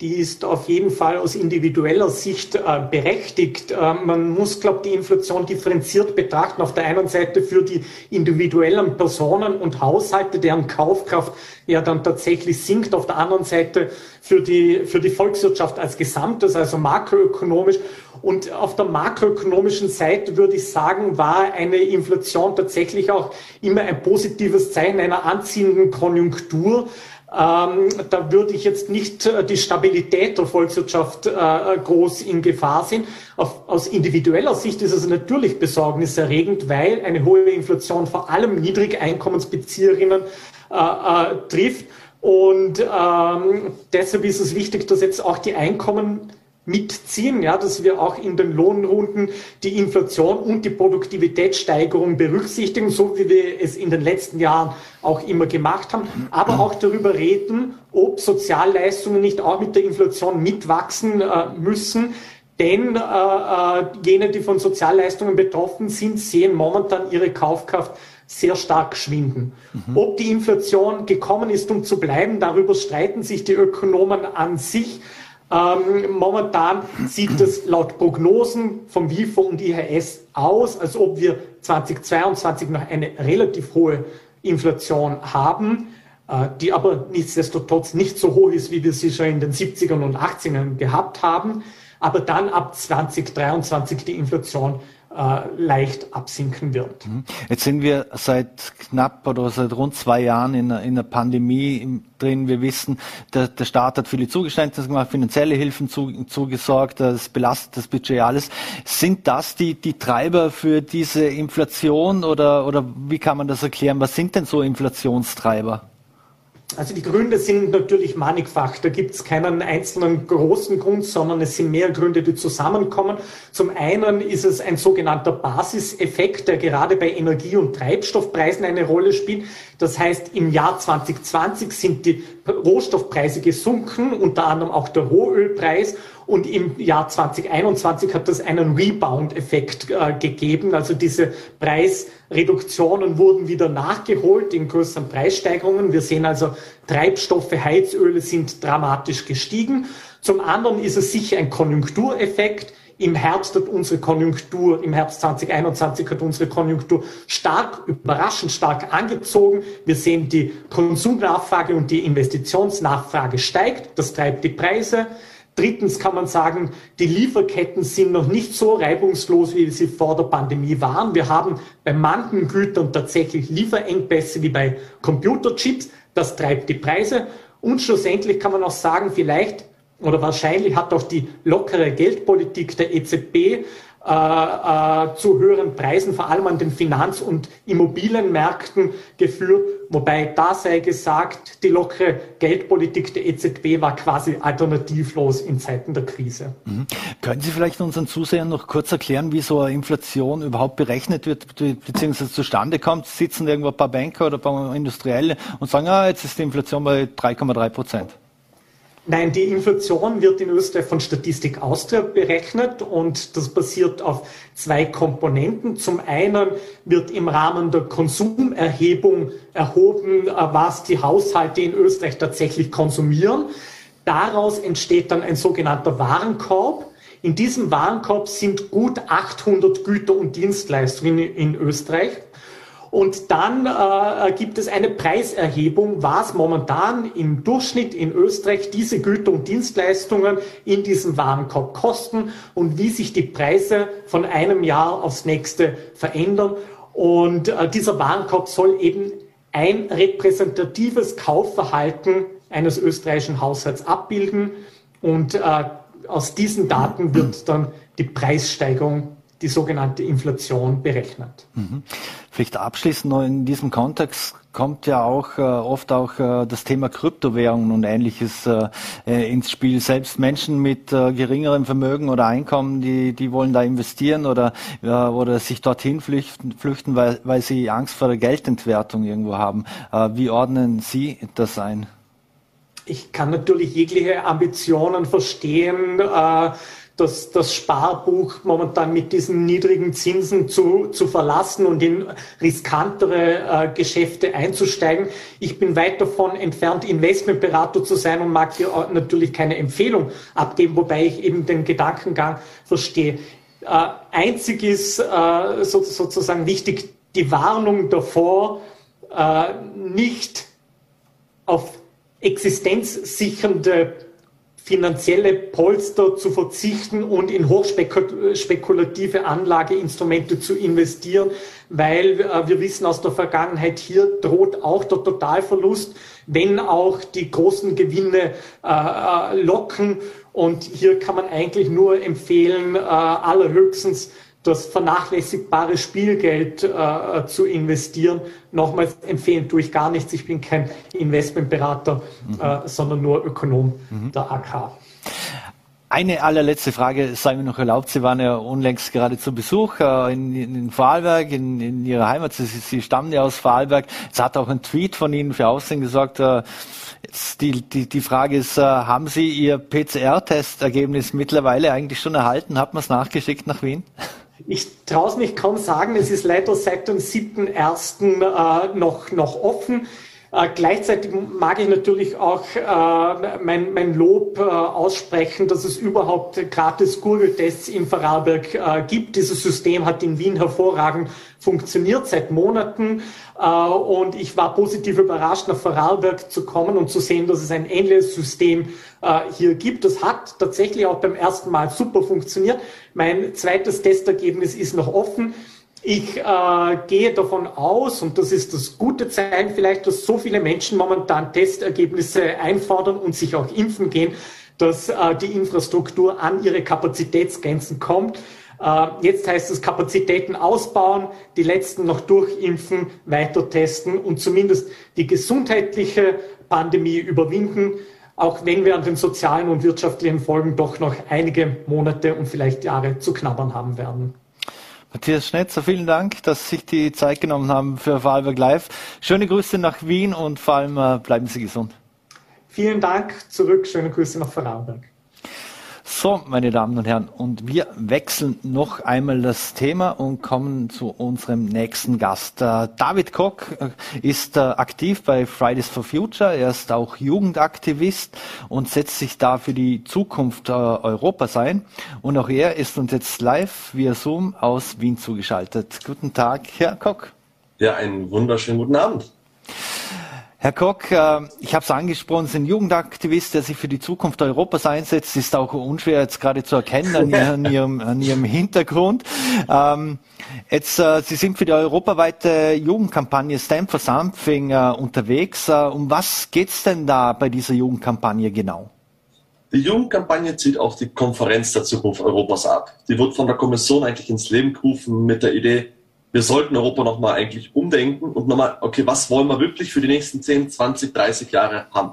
Die ist auf jeden Fall aus individueller Sicht äh, berechtigt. Äh, man muss, glaube ich, die Inflation differenziert betrachten. Auf der einen Seite für die individuellen Personen und Haushalte, deren Kaufkraft ja dann tatsächlich sinkt. Auf der anderen Seite für die, für die Volkswirtschaft als Gesamtes, also makroökonomisch. Und auf der makroökonomischen Seite würde ich sagen, war eine Inflation tatsächlich auch immer ein positives Zeichen einer anziehenden Konjunktur. Ähm, da würde ich jetzt nicht äh, die Stabilität der Volkswirtschaft äh, groß in Gefahr sehen. Auf, aus individueller Sicht ist es natürlich besorgniserregend, weil eine hohe Inflation vor allem Niedrigeinkommensbezieherinnen äh, äh, trifft. Und ähm, deshalb ist es wichtig, dass jetzt auch die Einkommen mitziehen, ja, dass wir auch in den Lohnrunden die Inflation und die Produktivitätssteigerung berücksichtigen, so wie wir es in den letzten Jahren auch immer gemacht haben, aber auch darüber reden, ob Sozialleistungen nicht auch mit der Inflation mitwachsen äh, müssen. Denn äh, äh, jene, die von Sozialleistungen betroffen sind, sehen momentan ihre Kaufkraft sehr stark schwinden. Mhm. Ob die Inflation gekommen ist, um zu bleiben, darüber streiten sich die Ökonomen an sich. Ähm, momentan sieht es laut Prognosen vom WIFO und IHS aus, als ob wir 2022 noch eine relativ hohe Inflation haben, äh, die aber nichtsdestotrotz nicht so hoch ist, wie wir sie schon in den 70ern und 80ern gehabt haben. Aber dann ab 2023 die Inflation leicht absinken wird. Mhm. Jetzt sind wir seit knapp oder seit rund zwei Jahren in, in einer Pandemie drin. Wir wissen, der, der Staat hat viele Zugeständnisse gemacht, finanzielle Hilfen zu, zugesorgt, das belastet das Budget alles. Sind das die, die Treiber für diese Inflation oder, oder wie kann man das erklären? Was sind denn so Inflationstreiber? Also die Gründe sind natürlich mannigfach. Da gibt es keinen einzelnen großen Grund, sondern es sind mehr Gründe, die zusammenkommen. Zum einen ist es ein sogenannter Basiseffekt, der gerade bei Energie- und Treibstoffpreisen eine Rolle spielt. Das heißt, im Jahr 2020 sind die Rohstoffpreise gesunken, unter anderem auch der Rohölpreis. Und im Jahr 2021 hat das einen Rebound-Effekt äh, gegeben. Also diese Preisreduktionen wurden wieder nachgeholt in größeren Preissteigerungen. Wir sehen also, Treibstoffe, Heizöle sind dramatisch gestiegen. Zum anderen ist es sicher ein Konjunktureffekt. Im Herbst hat unsere Konjunktur, im Herbst 2021 hat unsere Konjunktur stark, überraschend stark angezogen. Wir sehen, die Konsumnachfrage und die Investitionsnachfrage steigt. Das treibt die Preise. Drittens kann man sagen, die Lieferketten sind noch nicht so reibungslos, wie sie vor der Pandemie waren. Wir haben bei manchen Gütern tatsächlich Lieferengpässe wie bei Computerchips. Das treibt die Preise. Und schlussendlich kann man auch sagen, vielleicht oder wahrscheinlich hat auch die lockere Geldpolitik der EZB äh, äh, zu höheren Preisen, vor allem an den Finanz- und Immobilienmärkten geführt. Wobei da sei gesagt, die lockere Geldpolitik der EZB war quasi alternativlos in Zeiten der Krise. Mhm. Können Sie vielleicht unseren Zusehern noch kurz erklären, wie so eine Inflation überhaupt berechnet wird bzw. zustande kommt? Sitzen irgendwo ein paar Banker oder ein paar Industrielle und sagen, ah, jetzt ist die Inflation bei 3,3 Prozent? Nein, die Inflation wird in Österreich von Statistik Austria berechnet und das basiert auf zwei Komponenten. Zum einen wird im Rahmen der Konsumerhebung erhoben, äh, was die Haushalte in Österreich tatsächlich konsumieren. Daraus entsteht dann ein sogenannter Warenkorb. In diesem Warenkorb sind gut 800 Güter und Dienstleistungen in Österreich. Und dann äh, gibt es eine Preiserhebung, was momentan im Durchschnitt in Österreich diese Güter und Dienstleistungen in diesem Warenkorb kosten und wie sich die Preise von einem Jahr aufs nächste verändern. Und äh, dieser Warenkorb soll eben ein repräsentatives Kaufverhalten eines österreichischen Haushalts abbilden. Und äh, aus diesen Daten wird dann die Preissteigerung die sogenannte Inflation berechnet. Mhm. Vielleicht abschließend noch in diesem Kontext kommt ja auch äh, oft auch äh, das Thema Kryptowährungen und ähnliches äh, äh ins Spiel. Selbst Menschen mit äh, geringerem Vermögen oder Einkommen, die, die wollen da investieren oder, oder sich dorthin flüchten, flüchten weil, weil sie Angst vor der Geldentwertung irgendwo haben. Äh, wie ordnen Sie das ein? Ich kann natürlich jegliche Ambitionen verstehen, äh, das, das Sparbuch momentan mit diesen niedrigen Zinsen zu, zu verlassen und in riskantere äh, Geschäfte einzusteigen. Ich bin weit davon entfernt, Investmentberater zu sein und mag hier natürlich keine Empfehlung abgeben, wobei ich eben den Gedankengang verstehe. Äh, einzig ist äh, so, sozusagen wichtig die Warnung davor, äh, nicht auf existenzsichernde finanzielle Polster zu verzichten und in hochspekulative Anlageinstrumente zu investieren, weil äh, wir wissen aus der Vergangenheit, hier droht auch der Totalverlust, wenn auch die großen Gewinne äh, äh locken. Und hier kann man eigentlich nur empfehlen, äh, allerhöchstens das vernachlässigbare Spielgeld äh, zu investieren. Nochmals empfehlen tue ich gar nichts. Ich bin kein Investmentberater, mhm. äh, sondern nur Ökonom mhm. der AK. Eine allerletzte Frage sei mir noch erlaubt. Sie waren ja unlängst gerade zu Besuch äh, in, in Vorarlberg, in, in Ihrer Heimat. Sie, Sie, stammen ja aus Vorarlberg. Es hat auch ein Tweet von Ihnen für Aussehen gesagt. Äh, die, die, die Frage ist, äh, haben Sie Ihr PCR-Testergebnis mittlerweile eigentlich schon erhalten? Hat man es nachgeschickt nach Wien? Ich traue es mich kaum sagen, es ist leider seit dem 7.1. Äh, noch, noch offen. Äh, gleichzeitig mag ich natürlich auch äh, mein, mein Lob äh, aussprechen, dass es überhaupt gratis Google-Tests in Vorarlberg äh, gibt. Dieses System hat in Wien hervorragend funktioniert seit Monaten äh, und ich war positiv überrascht, nach Vorarlberg zu kommen und zu sehen, dass es ein ähnliches System äh, hier gibt. Das hat tatsächlich auch beim ersten Mal super funktioniert. Mein zweites Testergebnis ist noch offen. Ich äh, gehe davon aus, und das ist das gute Zeichen vielleicht, dass so viele Menschen momentan Testergebnisse einfordern und sich auch impfen gehen, dass äh, die Infrastruktur an ihre Kapazitätsgrenzen kommt. Äh, jetzt heißt es Kapazitäten ausbauen, die letzten noch durchimpfen, weiter testen und zumindest die gesundheitliche Pandemie überwinden, auch wenn wir an den sozialen und wirtschaftlichen Folgen doch noch einige Monate und vielleicht Jahre zu knabbern haben werden. Matthias Schnetzer, vielen Dank, dass Sie sich die Zeit genommen haben für Vorarlberg Live. Schöne Grüße nach Wien und vor allem äh, bleiben Sie gesund. Vielen Dank zurück, schöne Grüße nach Vorarlberg. So, meine Damen und Herren, und wir wechseln noch einmal das Thema und kommen zu unserem nächsten Gast. Äh, David Koch äh, ist äh, aktiv bei Fridays for Future. Er ist auch Jugendaktivist und setzt sich da für die Zukunft Europas ein. Und auch er ist uns jetzt live via Zoom aus Wien zugeschaltet. Guten Tag, Herr Koch. Ja, einen wunderschönen guten Abend. Herr Koch, äh, ich habe es angesprochen, Sie sind Jugendaktivist, der sich für die Zukunft Europas einsetzt. Ist auch unschwer jetzt gerade zu erkennen an, ihrem, an Ihrem, Hintergrund. Ähm, jetzt, äh, Sie sind für die europaweite Jugendkampagne Stand for Something äh, unterwegs. um was geht's denn da bei dieser Jugendkampagne genau? Die Jugendkampagne zieht auf die Konferenz der Zukunft Europas ab. Die wird von der Kommission eigentlich ins Leben gerufen mit der Idee, wir sollten Europa nochmal eigentlich umdenken und nochmal, okay, was wollen wir wirklich für die nächsten 10, 20, 30 Jahre haben?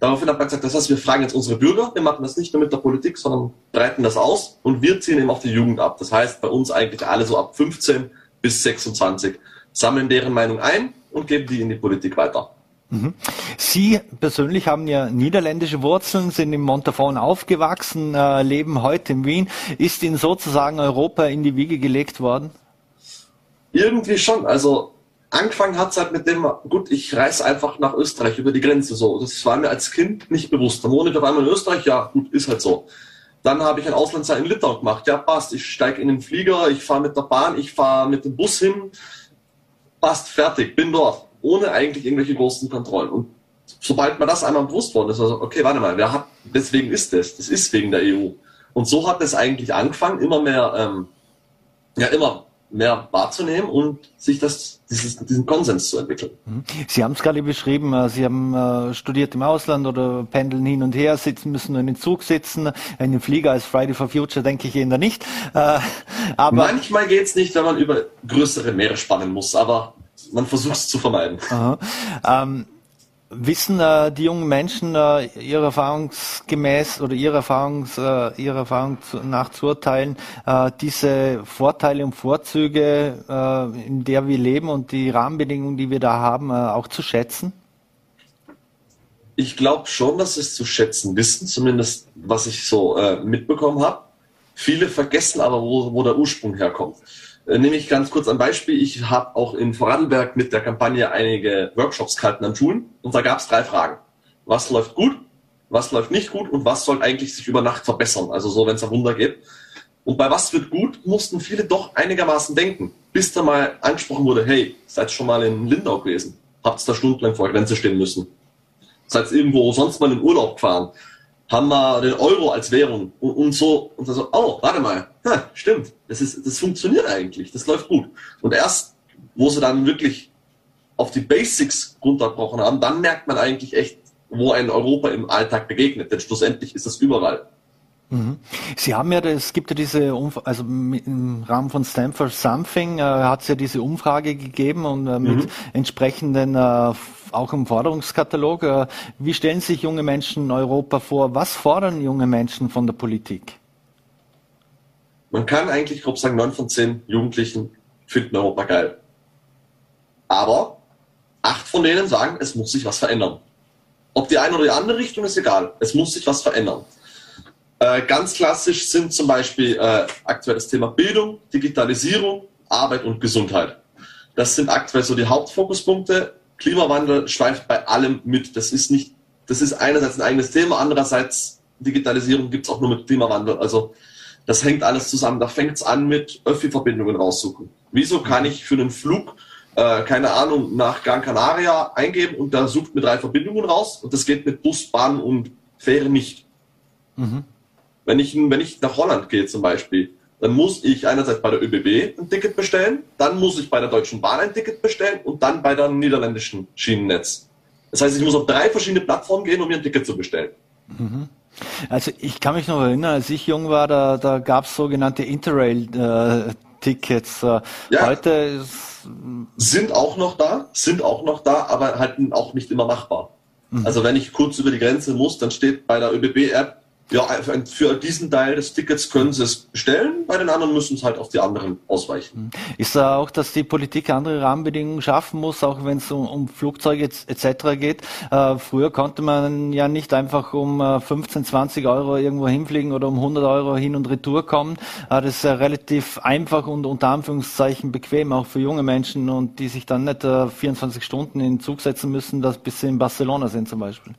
Daraufhin hat man gesagt, das heißt, wir fragen jetzt unsere Bürger, wir machen das nicht nur mit der Politik, sondern breiten das aus und wir ziehen eben auf die Jugend ab. Das heißt, bei uns eigentlich alle so ab 15 bis 26, sammeln deren Meinung ein und geben die in die Politik weiter. Mhm. Sie persönlich haben ja niederländische Wurzeln, sind in Montafon aufgewachsen, äh, leben heute in Wien. Ist Ihnen sozusagen Europa in die Wiege gelegt worden? Irgendwie schon. Also angefangen hat es halt mit dem, gut, ich reise einfach nach Österreich über die Grenze so. Das war mir als Kind nicht bewusst. Dann wohne ich auf einmal in Österreich, ja, gut, ist halt so. Dann habe ich ein Auslandsjahr in Litauen gemacht. Ja, passt. Ich steige in den Flieger, ich fahre mit der Bahn, ich fahre mit dem Bus hin. Passt, fertig, bin dort. Ohne eigentlich irgendwelche großen Kontrollen. Und sobald mir das einmal bewusst worden ist, also, okay, warte mal, wer hat, deswegen ist das. Das ist wegen der EU. Und so hat es eigentlich angefangen, immer mehr, ähm, ja, immer mehr wahrzunehmen und sich das, dieses, diesen Konsens zu entwickeln. Mhm. Sie haben es gerade beschrieben, äh, Sie haben äh, studiert im Ausland oder pendeln hin und her, sitzen, müssen in den Zug sitzen, in den Flieger als Friday for Future denke ich eher nicht. Äh, aber Manchmal geht's nicht, wenn man über größere Meere spannen muss, aber man versucht es zu vermeiden. Ähm, Wissen äh, die jungen Menschen äh, ihrer erfahrungsgemäß oder ihrer, Erfahrungs, äh, ihrer Erfahrung nach zu urteilen, äh, diese Vorteile und Vorzüge, äh, in der wir leben und die Rahmenbedingungen, die wir da haben, äh, auch zu schätzen? Ich glaube schon, dass sie es zu schätzen wissen, zumindest was ich so mitbekommen habe. Viele vergessen aber, wo, wo der Ursprung herkommt. Äh, nehme ich ganz kurz ein Beispiel. Ich habe auch in Vorarlberg mit der Kampagne einige Workshops gehalten an Schulen und da gab es drei Fragen. Was läuft gut, was läuft nicht gut und was soll eigentlich sich über Nacht verbessern? Also so, wenn es ein Wunder geht. Und bei was wird gut, mussten viele doch einigermaßen denken, bis da mal angesprochen wurde, hey, seid schon mal in Lindau gewesen? Habt da stundenlang vor der Grenze stehen müssen? Seid irgendwo sonst mal in Urlaub gefahren? Haben wir den Euro als Währung und, und so und so, oh, warte mal, ha, stimmt, das ist, das funktioniert eigentlich, das läuft gut. Und erst, wo sie dann wirklich auf die Basics runterbrochen haben, dann merkt man eigentlich echt, wo ein Europa im Alltag begegnet, denn schlussendlich ist das überall. Mhm. Sie haben ja, es gibt ja diese, Umf also im Rahmen von Stanford Something äh, hat es ja diese Umfrage gegeben und äh, mit mhm. entsprechenden äh, auch im Forderungskatalog. Äh, wie stellen sich junge Menschen in Europa vor? Was fordern junge Menschen von der Politik? Man kann eigentlich grob sagen, neun von zehn Jugendlichen finden Europa geil. Aber acht von denen sagen, es muss sich was verändern. Ob die eine oder die andere Richtung ist egal. Es muss sich was verändern. Äh, ganz klassisch sind zum Beispiel äh, aktuell das Thema Bildung, Digitalisierung, Arbeit und Gesundheit. Das sind aktuell so die Hauptfokuspunkte. Klimawandel schweift bei allem mit. Das ist nicht, das ist einerseits ein eigenes Thema, andererseits Digitalisierung gibt es auch nur mit Klimawandel. Also das hängt alles zusammen. Da fängt es an mit Öffi-Verbindungen raussuchen. Wieso kann ich für einen Flug, äh, keine Ahnung, nach Gran Canaria eingeben und da sucht mir drei Verbindungen raus und das geht mit Bus, Bahn und Fähre nicht. Mhm. Wenn ich, wenn ich nach Holland gehe zum Beispiel, dann muss ich einerseits bei der ÖBB ein Ticket bestellen, dann muss ich bei der Deutschen Bahn ein Ticket bestellen und dann bei der niederländischen Schienennetz. Das heißt, ich muss auf drei verschiedene Plattformen gehen, um mir ein Ticket zu bestellen. Mhm. Also ich kann mich noch erinnern, als ich jung war, da, da gab es sogenannte Interrail-Tickets. Äh, ja. Heute sind auch noch da, sind auch noch da, aber halt auch nicht immer machbar. Mhm. Also wenn ich kurz über die Grenze muss, dann steht bei der ÖBB-App ja, für diesen Teil des Tickets können sie es bestellen, bei den anderen müssen es halt auf die anderen ausweichen. Ist da auch, dass die Politik andere Rahmenbedingungen schaffen muss, auch wenn es um, um Flugzeuge etc. geht? Äh, früher konnte man ja nicht einfach um äh, 15, 20 Euro irgendwo hinfliegen oder um 100 Euro hin und retour kommen. Äh, das ist ja relativ einfach und unter Anführungszeichen bequem, auch für junge Menschen und die sich dann nicht 24 äh, Stunden in den Zug setzen müssen, dass bis sie in Barcelona sind zum Beispiel.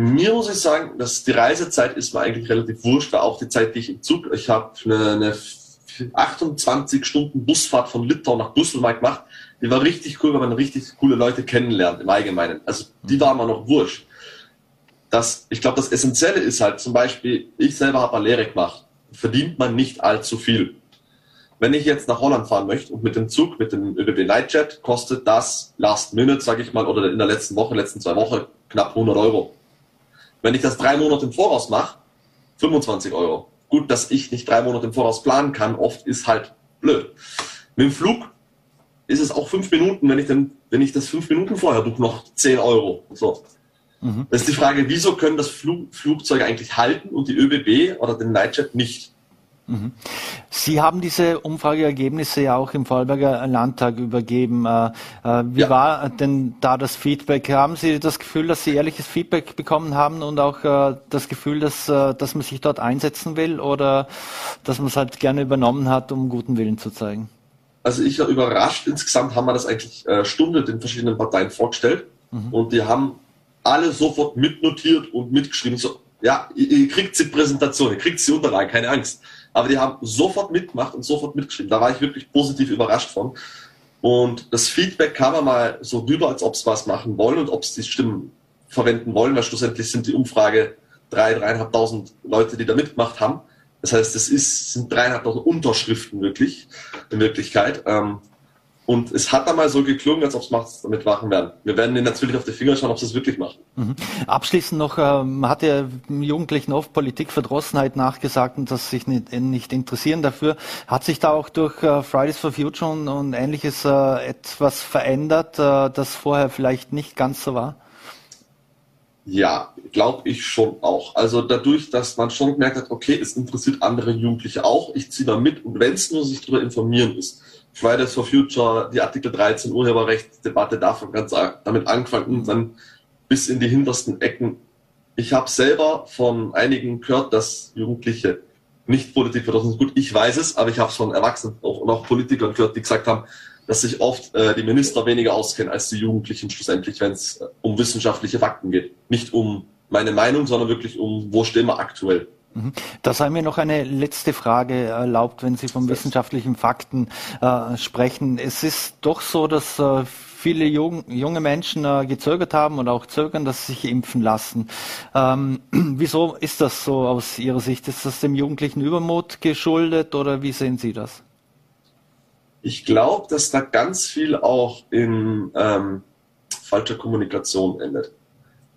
Mir muss ich sagen, dass die Reisezeit ist mir eigentlich relativ wurscht, weil auch die Zeit, die ich im Zug, ich habe eine, eine 28 Stunden Busfahrt von Litauen nach Brüssel mal gemacht. Die war richtig cool, weil man richtig coole Leute kennenlernt im Allgemeinen. Also die war mir noch wurscht. Das, ich glaube, das Essentielle ist halt zum Beispiel, ich selber habe eine Lehre gemacht, verdient man nicht allzu viel. Wenn ich jetzt nach Holland fahren möchte und mit dem Zug, mit dem ÖBB Nightjet, kostet das Last Minute, sage ich mal, oder in der letzten Woche, letzten zwei Wochen knapp 100 Euro. Wenn ich das drei Monate im Voraus mache, 25 Euro. Gut, dass ich nicht drei Monate im Voraus planen kann, oft ist halt blöd. Mit dem Flug ist es auch fünf Minuten, wenn ich, dann, wenn ich das fünf Minuten vorher buche, noch 10 Euro. So. Mhm. Das ist die Frage, wieso können das Flug, Flugzeuge eigentlich halten und die ÖBB oder den Nightjet nicht? Sie haben diese Umfrageergebnisse ja auch im Vorarlberger Landtag übergeben. Äh, äh, wie ja. war denn da das Feedback? Haben Sie das Gefühl, dass Sie ehrliches Feedback bekommen haben und auch äh, das Gefühl, dass, dass man sich dort einsetzen will oder dass man es halt gerne übernommen hat, um guten Willen zu zeigen? Also ich war überrascht. Insgesamt haben wir das eigentlich Stunde den verschiedenen Parteien vorgestellt mhm. und die haben alle sofort mitnotiert und mitgeschrieben. So, ja, ihr kriegt die Präsentation, ihr kriegt die Unterlagen, keine Angst aber die haben sofort mitgemacht und sofort mitgeschrieben. Da war ich wirklich positiv überrascht von. Und das Feedback kam ja mal so rüber, als ob sie was machen wollen und ob sie die Stimmen verwenden wollen, weil schlussendlich sind die Umfrage drei, dreieinhalbtausend Leute, die da mitgemacht haben. Das heißt, es sind dreieinhalbtausend Unterschriften wirklich, in Wirklichkeit. Ähm, und es hat einmal so geklungen, als ob es damit machen werden. Wir werden ihnen natürlich auf die Finger schauen, ob sie es wirklich machen. Mhm. Abschließend noch, ähm, hat ja Jugendlichen oft Politikverdrossenheit nachgesagt und dass sich nicht, nicht interessieren dafür. Hat sich da auch durch äh, Fridays for Future und, und ähnliches äh, etwas verändert, äh, das vorher vielleicht nicht ganz so war? Ja, glaube ich schon auch. Also dadurch, dass man schon gemerkt hat, okay, es interessiert andere Jugendliche auch, ich ziehe da mit und wenn es nur sich darüber informieren ist Fridays for Future, die Artikel 13 Urheberrechtsdebatte davon ganz damit angefangen und dann bis in die hintersten Ecken. Ich habe selber von einigen gehört, dass Jugendliche nicht Politik verdrossen sind. Gut, ich weiß es, aber ich habe es von Erwachsenen auch, und auch Politikern gehört, die gesagt haben, dass sich oft äh, die Minister weniger auskennen als die Jugendlichen schlussendlich, wenn es äh, um wissenschaftliche Fakten geht. Nicht um meine Meinung, sondern wirklich um, wo stehen wir aktuell. Mhm. Da sei mir noch eine letzte Frage erlaubt, wenn Sie von wissenschaftlichen Fakten äh, sprechen. Es ist doch so, dass äh, viele jung, junge Menschen äh, gezögert haben und auch zögern, dass sie sich impfen lassen. Ähm, wieso ist das so aus Ihrer Sicht? Ist das dem jugendlichen Übermut geschuldet oder wie sehen Sie das? Ich glaube, dass da ganz viel auch in ähm, falscher Kommunikation endet.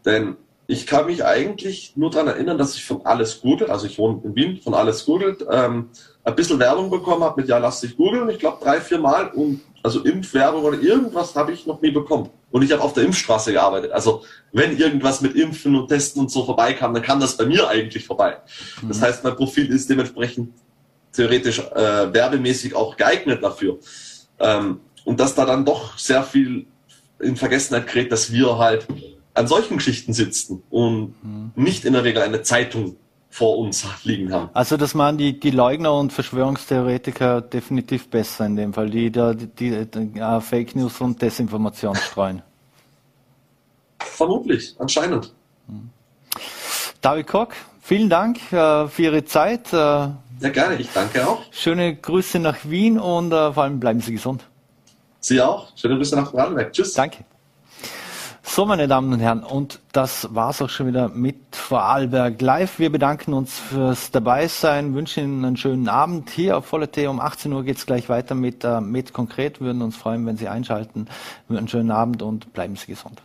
Denn ich kann mich eigentlich nur daran erinnern, dass ich von alles googelt, also ich wohne in Wien, von alles googelt, ähm, ein bisschen Werbung bekommen habe mit, ja, lass dich googeln, ich glaube drei, vier Mal und also Impfwerbung oder irgendwas habe ich noch nie bekommen. Und ich habe auf der Impfstraße gearbeitet. Also wenn irgendwas mit Impfen und Testen und so vorbeikam, dann kam das bei mir eigentlich vorbei. Mhm. Das heißt, mein Profil ist dementsprechend theoretisch äh, werbemäßig auch geeignet dafür. Ähm, und dass da dann doch sehr viel in Vergessenheit gerät, dass wir halt an solchen Geschichten sitzen und mhm. nicht in der Regel eine Zeitung vor uns liegen haben. Also das machen die, die Leugner und Verschwörungstheoretiker definitiv besser in dem Fall, die da die, die, die uh, Fake News und Desinformation streuen. Vermutlich, anscheinend. Mhm. David Koch, vielen Dank uh, für Ihre Zeit. Uh, ja, gerne, ich danke auch. Schöne Grüße nach Wien und vor allem bleiben Sie gesund. Sie auch. Schöne Grüße nach Brandenburg. Tschüss. Danke. So, meine Damen und Herren, und das war's auch schon wieder mit Vorarlberg Live. Wir bedanken uns fürs Dabeisein, wünschen Ihnen einen schönen Abend. Hier auf Volle T um 18 Uhr geht's gleich weiter mit, äh, mit Konkret. Würden uns freuen, wenn Sie einschalten. Einen schönen Abend und bleiben Sie gesund.